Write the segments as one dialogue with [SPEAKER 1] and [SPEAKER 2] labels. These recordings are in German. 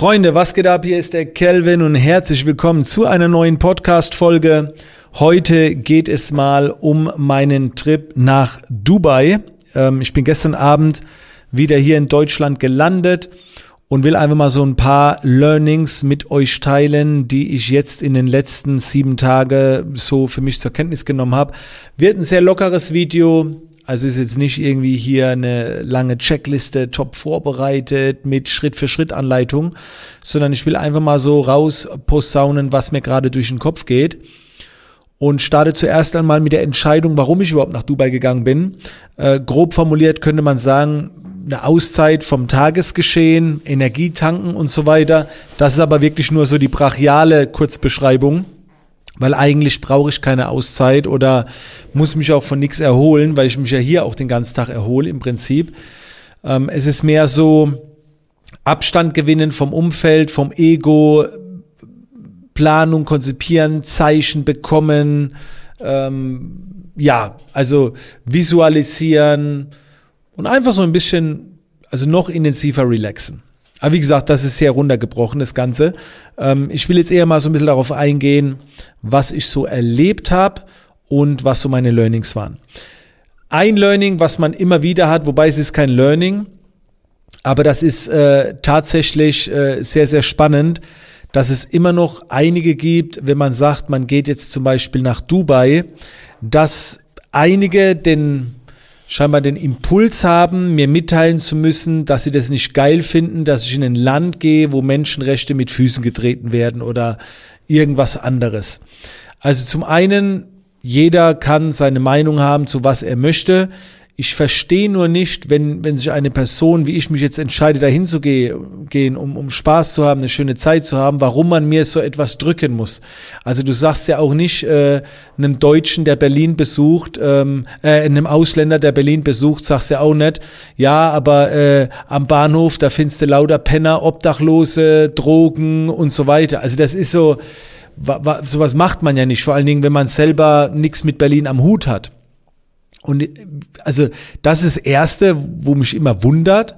[SPEAKER 1] Freunde, was geht ab? Hier ist der Kelvin und herzlich willkommen zu einer neuen Podcast-Folge. Heute geht es mal um meinen Trip nach Dubai. Ähm, ich bin gestern Abend wieder hier in Deutschland gelandet und will einfach mal so ein paar Learnings mit euch teilen, die ich jetzt in den letzten sieben Tagen so für mich zur Kenntnis genommen habe. Wird ein sehr lockeres Video, also ist jetzt nicht irgendwie hier eine lange Checkliste top vorbereitet mit Schritt für Schritt Anleitung, sondern ich will einfach mal so raus posaunen, was mir gerade durch den Kopf geht. Und starte zuerst einmal mit der Entscheidung, warum ich überhaupt nach Dubai gegangen bin. Äh, grob formuliert könnte man sagen, eine Auszeit vom Tagesgeschehen, Energietanken und so weiter. Das ist aber wirklich nur so die brachiale Kurzbeschreibung weil eigentlich brauche ich keine Auszeit oder muss mich auch von nichts erholen, weil ich mich ja hier auch den ganzen Tag erhole im Prinzip. Ähm, es ist mehr so Abstand gewinnen vom Umfeld, vom Ego, Planung konzipieren, Zeichen bekommen, ähm, ja, also visualisieren und einfach so ein bisschen, also noch intensiver relaxen. Aber wie gesagt, das ist sehr runtergebrochen, das Ganze. Ähm, ich will jetzt eher mal so ein bisschen darauf eingehen, was ich so erlebt habe und was so meine Learnings waren. Ein Learning, was man immer wieder hat, wobei es ist kein Learning, aber das ist äh, tatsächlich äh, sehr, sehr spannend, dass es immer noch einige gibt, wenn man sagt, man geht jetzt zum Beispiel nach Dubai, dass einige den scheinbar den Impuls haben, mir mitteilen zu müssen, dass sie das nicht geil finden, dass ich in ein Land gehe, wo Menschenrechte mit Füßen getreten werden oder irgendwas anderes. Also zum einen, jeder kann seine Meinung haben, zu was er möchte. Ich verstehe nur nicht, wenn, wenn sich eine Person, wie ich mich jetzt entscheide, dahin zu gehen, um, um Spaß zu haben, eine schöne Zeit zu haben, warum man mir so etwas drücken muss. Also du sagst ja auch nicht äh, einem Deutschen, der Berlin besucht, ähm, äh, einem Ausländer, der Berlin besucht, sagst ja auch nicht, ja, aber äh, am Bahnhof, da findest du lauter Penner, Obdachlose, Drogen und so weiter. Also das ist so, sowas macht man ja nicht, vor allen Dingen, wenn man selber nichts mit Berlin am Hut hat. Und also das ist das Erste, wo mich immer wundert.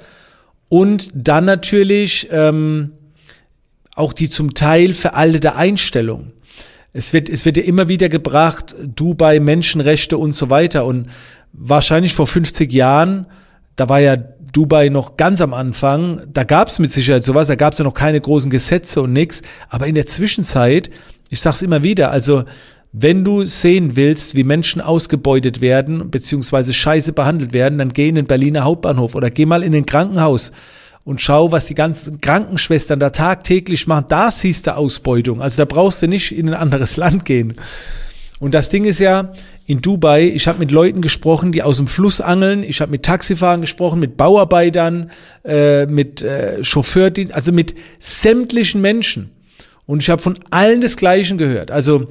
[SPEAKER 1] Und dann natürlich ähm, auch die zum Teil veraltete Einstellung. Es wird, es wird ja immer wieder gebracht, Dubai, Menschenrechte und so weiter. Und wahrscheinlich vor 50 Jahren, da war ja Dubai noch ganz am Anfang, da gab es mit Sicherheit sowas, da gab es ja noch keine großen Gesetze und nix. Aber in der Zwischenzeit, ich sag's immer wieder, also wenn du sehen willst, wie Menschen ausgebeutet werden, beziehungsweise scheiße behandelt werden, dann geh in den Berliner Hauptbahnhof oder geh mal in ein Krankenhaus und schau, was die ganzen Krankenschwestern da tagtäglich machen. Da siehst du Ausbeutung. Also da brauchst du nicht in ein anderes Land gehen. Und das Ding ist ja, in Dubai, ich habe mit Leuten gesprochen, die aus dem Fluss angeln, ich habe mit Taxifahrern gesprochen, mit Bauarbeitern, äh, mit äh, Chauffeurdienst, also mit sämtlichen Menschen. Und ich habe von allen das Gleiche gehört. Also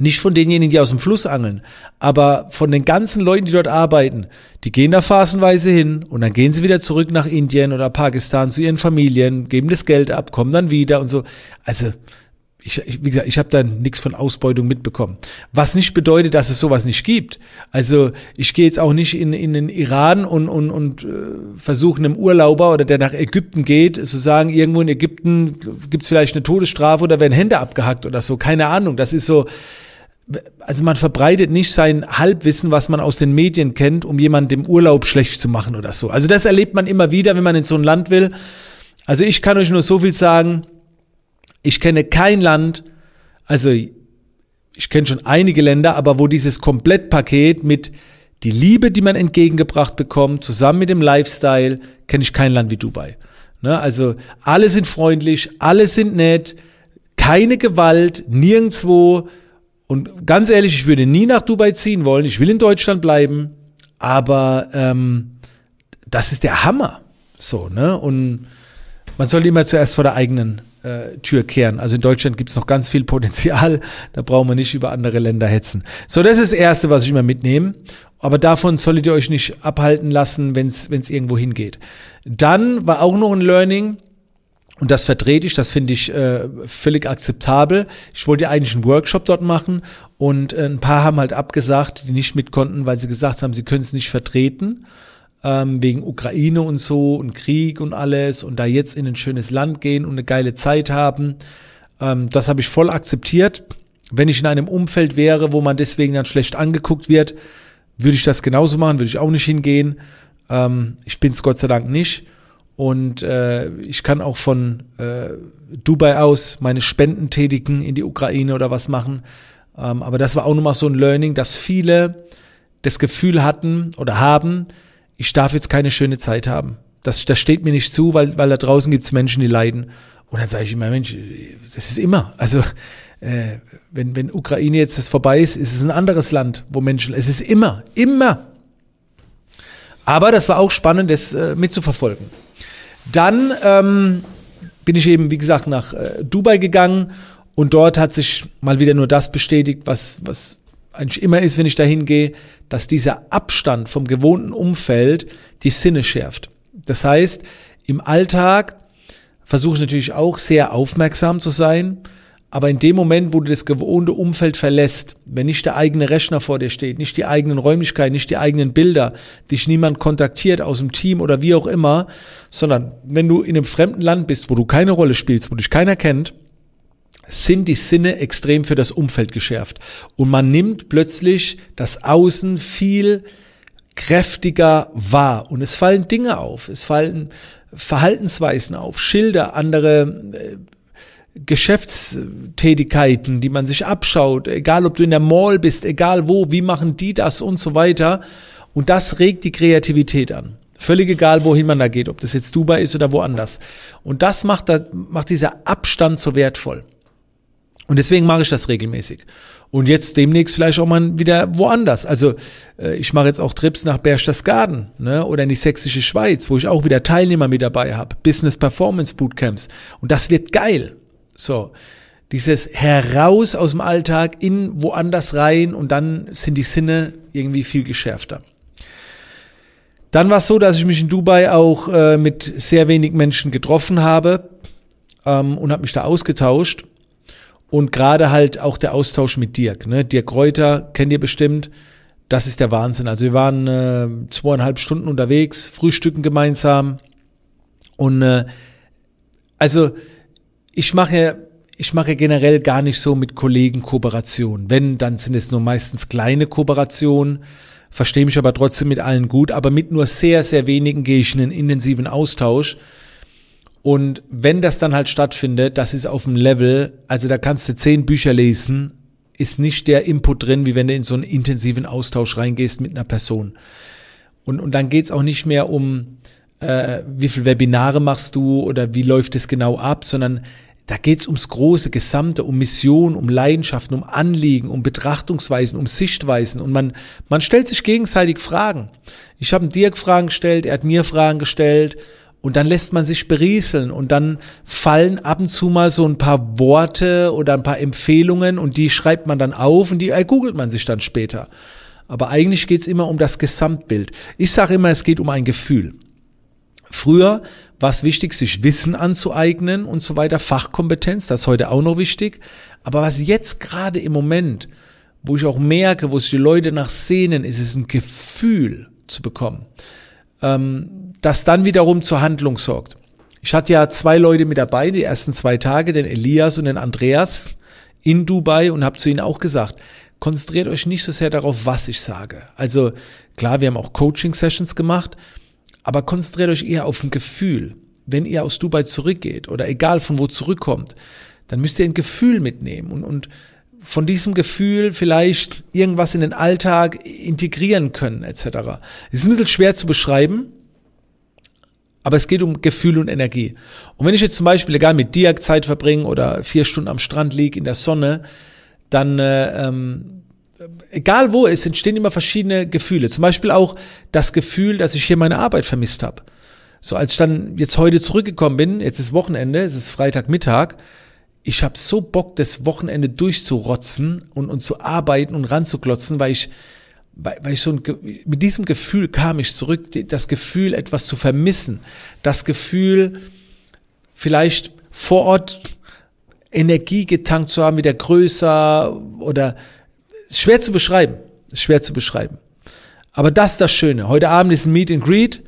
[SPEAKER 1] nicht von denjenigen, die aus dem Fluss angeln, aber von den ganzen Leuten, die dort arbeiten. Die gehen da phasenweise hin und dann gehen sie wieder zurück nach Indien oder Pakistan zu ihren Familien, geben das Geld ab, kommen dann wieder und so. Also ich, wie gesagt, ich habe da nichts von Ausbeutung mitbekommen. Was nicht bedeutet, dass es sowas nicht gibt. Also ich gehe jetzt auch nicht in, in den Iran und, und, und äh, versuche einem Urlauber oder der nach Ägypten geht, zu sagen, irgendwo in Ägypten gibt's vielleicht eine Todesstrafe oder werden Hände abgehackt oder so. Keine Ahnung. Das ist so, also man verbreitet nicht sein Halbwissen, was man aus den Medien kennt, um jemanden im Urlaub schlecht zu machen oder so. Also das erlebt man immer wieder, wenn man in so ein Land will. Also ich kann euch nur so viel sagen, ich kenne kein Land, also ich kenne schon einige Länder, aber wo dieses Komplettpaket mit die Liebe, die man entgegengebracht bekommt, zusammen mit dem Lifestyle, kenne ich kein Land wie Dubai. Ne? Also alle sind freundlich, alle sind nett, keine Gewalt, nirgendwo und ganz ehrlich, ich würde nie nach Dubai ziehen wollen. Ich will in Deutschland bleiben. Aber ähm, das ist der Hammer. So, ne? Und man soll immer zuerst vor der eigenen äh, Tür kehren. Also in Deutschland gibt es noch ganz viel Potenzial. Da brauchen wir nicht über andere Länder hetzen. So, das ist das Erste, was ich immer mitnehme. Aber davon solltet ihr euch nicht abhalten lassen, wenn es irgendwo hingeht. Dann war auch noch ein Learning, und das vertrete ich, das finde ich äh, völlig akzeptabel. Ich wollte eigentlich einen Workshop dort machen und äh, ein paar haben halt abgesagt, die nicht mit konnten, weil sie gesagt haben, sie können es nicht vertreten. ähm, wegen Ukraine und so und Krieg und alles und da jetzt in ein schönes Land gehen und eine geile Zeit haben. Ähm, das habe ich voll akzeptiert. Wenn ich in einem Umfeld wäre, wo man deswegen dann schlecht angeguckt wird, würde ich das genauso machen, würde ich auch nicht hingehen. Ähm, ich bin es Gott sei Dank nicht. Und äh, ich kann auch von äh, Dubai aus meine Spenden tätigen in die Ukraine oder was machen. Ähm, aber das war auch nochmal so ein Learning, dass viele das Gefühl hatten oder haben, ich darf jetzt keine schöne Zeit haben. Das, das steht mir nicht zu, weil, weil da draußen gibt's Menschen, die leiden. Und dann sage ich immer, Mensch, das ist immer. Also äh, wenn, wenn Ukraine jetzt das vorbei ist, ist es ein anderes Land, wo Menschen, es ist immer, immer. Aber das war auch spannend, das äh, mitzuverfolgen. Dann ähm, bin ich eben, wie gesagt, nach äh, Dubai gegangen und dort hat sich mal wieder nur das bestätigt, was, was eigentlich immer ist, wenn ich dahin gehe, dass dieser Abstand vom gewohnten Umfeld die Sinne schärft. Das heißt, im Alltag versuche ich natürlich auch sehr aufmerksam zu sein, aber in dem Moment, wo du das gewohnte Umfeld verlässt, wenn nicht der eigene Rechner vor dir steht, nicht die eigenen Räumlichkeiten, nicht die eigenen Bilder, dich niemand kontaktiert aus dem Team oder wie auch immer, sondern wenn du in einem fremden Land bist, wo du keine Rolle spielst, wo dich keiner kennt, sind die Sinne extrem für das Umfeld geschärft. Und man nimmt plötzlich das Außen viel kräftiger wahr. Und es fallen Dinge auf, es fallen Verhaltensweisen auf, Schilder, andere äh, Geschäftstätigkeiten, die man sich abschaut, egal ob du in der Mall bist, egal wo, wie machen die das und so weiter. Und das regt die Kreativität an. Völlig egal, wohin man da geht, ob das jetzt Dubai ist oder woanders. Und das macht, da, macht dieser Abstand so wertvoll. Und deswegen mache ich das regelmäßig. Und jetzt demnächst vielleicht auch mal wieder woanders. Also äh, ich mache jetzt auch Trips nach Berchtesgaden ne, oder in die sächsische Schweiz, wo ich auch wieder Teilnehmer mit dabei habe. Business Performance Bootcamps. Und das wird geil. So, dieses heraus aus dem Alltag in woanders rein und dann sind die Sinne irgendwie viel geschärfter. Dann war es so, dass ich mich in Dubai auch äh, mit sehr wenig Menschen getroffen habe ähm, und habe mich da ausgetauscht. Und gerade halt auch der Austausch mit Dirk. Ne? Dirk Reuter kennt ihr bestimmt. Das ist der Wahnsinn. Also wir waren äh, zweieinhalb Stunden unterwegs, frühstücken gemeinsam. Und äh, also ich mache, ich mache generell gar nicht so mit Kollegen Kooperationen. Wenn, dann sind es nur meistens kleine Kooperationen. Verstehe mich aber trotzdem mit allen gut. Aber mit nur sehr, sehr wenigen gehe ich in einen intensiven Austausch. Und wenn das dann halt stattfindet, das ist auf dem Level, also da kannst du zehn Bücher lesen, ist nicht der Input drin, wie wenn du in so einen intensiven Austausch reingehst mit einer Person. Und, und dann geht's auch nicht mehr um, äh, wie viel Webinare machst du oder wie läuft es genau ab, sondern da geht's ums große Gesamte, um Mission, um Leidenschaften, um Anliegen, um Betrachtungsweisen, um Sichtweisen. Und man, man stellt sich gegenseitig Fragen. Ich habe Dirk Fragen gestellt, er hat mir Fragen gestellt. Und dann lässt man sich berieseln und dann fallen ab und zu mal so ein paar Worte oder ein paar Empfehlungen und die schreibt man dann auf und die googelt man sich dann später. Aber eigentlich geht's immer um das Gesamtbild. Ich sage immer, es geht um ein Gefühl. Früher war es wichtig, sich Wissen anzueignen und so weiter, Fachkompetenz, das ist heute auch noch wichtig. Aber was jetzt gerade im Moment, wo ich auch merke, wo sich die Leute nach sehnen, ist es ein Gefühl zu bekommen, ähm, das dann wiederum zur Handlung sorgt. Ich hatte ja zwei Leute mit dabei, die ersten zwei Tage, den Elias und den Andreas in Dubai und habe zu ihnen auch gesagt, konzentriert euch nicht so sehr darauf, was ich sage. Also klar, wir haben auch Coaching-Sessions gemacht, aber konzentriert euch eher auf ein Gefühl. Wenn ihr aus Dubai zurückgeht oder egal von wo zurückkommt, dann müsst ihr ein Gefühl mitnehmen und, und von diesem Gefühl vielleicht irgendwas in den Alltag integrieren können, etc. Es ist ein bisschen schwer zu beschreiben, aber es geht um Gefühl und Energie. Und wenn ich jetzt zum Beispiel egal mit Diak Zeit verbringe oder vier Stunden am Strand liege in der Sonne, dann äh, ähm, egal wo, es entstehen immer verschiedene Gefühle. Zum Beispiel auch das Gefühl, dass ich hier meine Arbeit vermisst habe. So als ich dann jetzt heute zurückgekommen bin, jetzt ist Wochenende, es ist Freitagmittag, ich habe so Bock, das Wochenende durchzurotzen und, und zu arbeiten und ranzuklotzen, weil ich, weil, weil ich so ein, mit diesem Gefühl kam ich zurück, das Gefühl, etwas zu vermissen, das Gefühl, vielleicht vor Ort Energie getankt zu haben, wieder größer oder schwer zu beschreiben, schwer zu beschreiben. Aber das ist das Schöne. Heute Abend ist ein Meet and Greet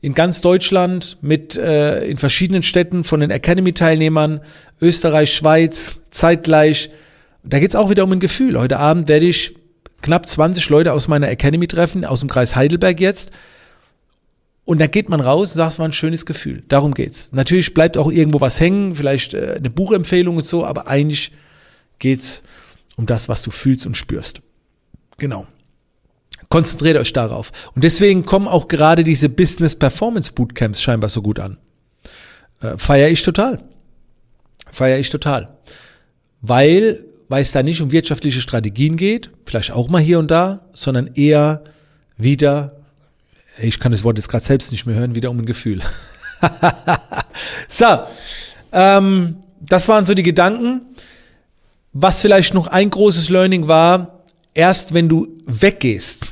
[SPEAKER 1] in ganz Deutschland mit äh, in verschiedenen Städten von den Academy-Teilnehmern, Österreich, Schweiz, zeitgleich. Da geht's auch wieder um ein Gefühl. Heute Abend werde ich knapp 20 Leute aus meiner Academy treffen, aus dem Kreis Heidelberg jetzt. Und da geht man raus und sagt, es war ein schönes Gefühl. Darum geht's. Natürlich bleibt auch irgendwo was hängen, vielleicht äh, eine Buchempfehlung und so, aber eigentlich geht's um das, was du fühlst und spürst. Genau. Konzentriert euch darauf. Und deswegen kommen auch gerade diese Business Performance Bootcamps scheinbar so gut an. Äh, Feiere ich total. Feiere ich total. Weil, weil es da nicht um wirtschaftliche Strategien geht, vielleicht auch mal hier und da, sondern eher wieder ich kann das Wort jetzt gerade selbst nicht mehr hören, wieder um ein Gefühl. so, ähm, das waren so die Gedanken. Was vielleicht noch ein großes Learning war, erst wenn du weggehst,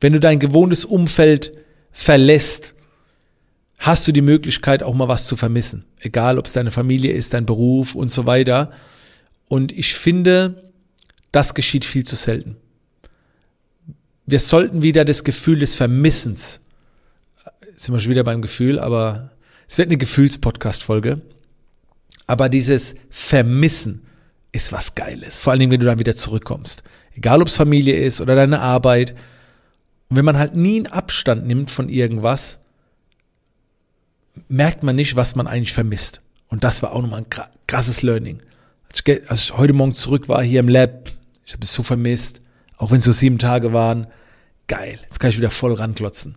[SPEAKER 1] wenn du dein gewohntes Umfeld verlässt, hast du die Möglichkeit auch mal was zu vermissen. Egal, ob es deine Familie ist, dein Beruf und so weiter. Und ich finde, das geschieht viel zu selten wir sollten wieder das Gefühl des Vermissens, sind wir schon wieder beim Gefühl, aber es wird eine Gefühls-Podcast-Folge. Aber dieses Vermissen ist was Geiles. Vor allen Dingen, wenn du dann wieder zurückkommst. Egal, ob es Familie ist oder deine Arbeit. Und wenn man halt nie einen Abstand nimmt von irgendwas, merkt man nicht, was man eigentlich vermisst. Und das war auch nochmal ein krasses Learning. Als ich, als ich heute Morgen zurück war hier im Lab, ich habe es so vermisst. Auch wenn es so sieben Tage waren. Geil. Jetzt kann ich wieder voll ranklotzen.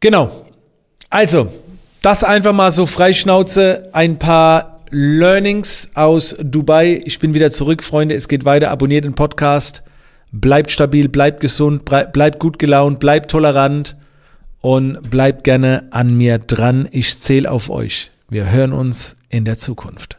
[SPEAKER 1] Genau. Also, das einfach mal so freischnauze. Ein paar Learnings aus Dubai. Ich bin wieder zurück, Freunde. Es geht weiter. Abonniert den Podcast. Bleibt stabil, bleibt gesund, bleibt gut gelaunt, bleibt tolerant und bleibt gerne an mir dran. Ich zähle auf euch. Wir hören uns in der Zukunft.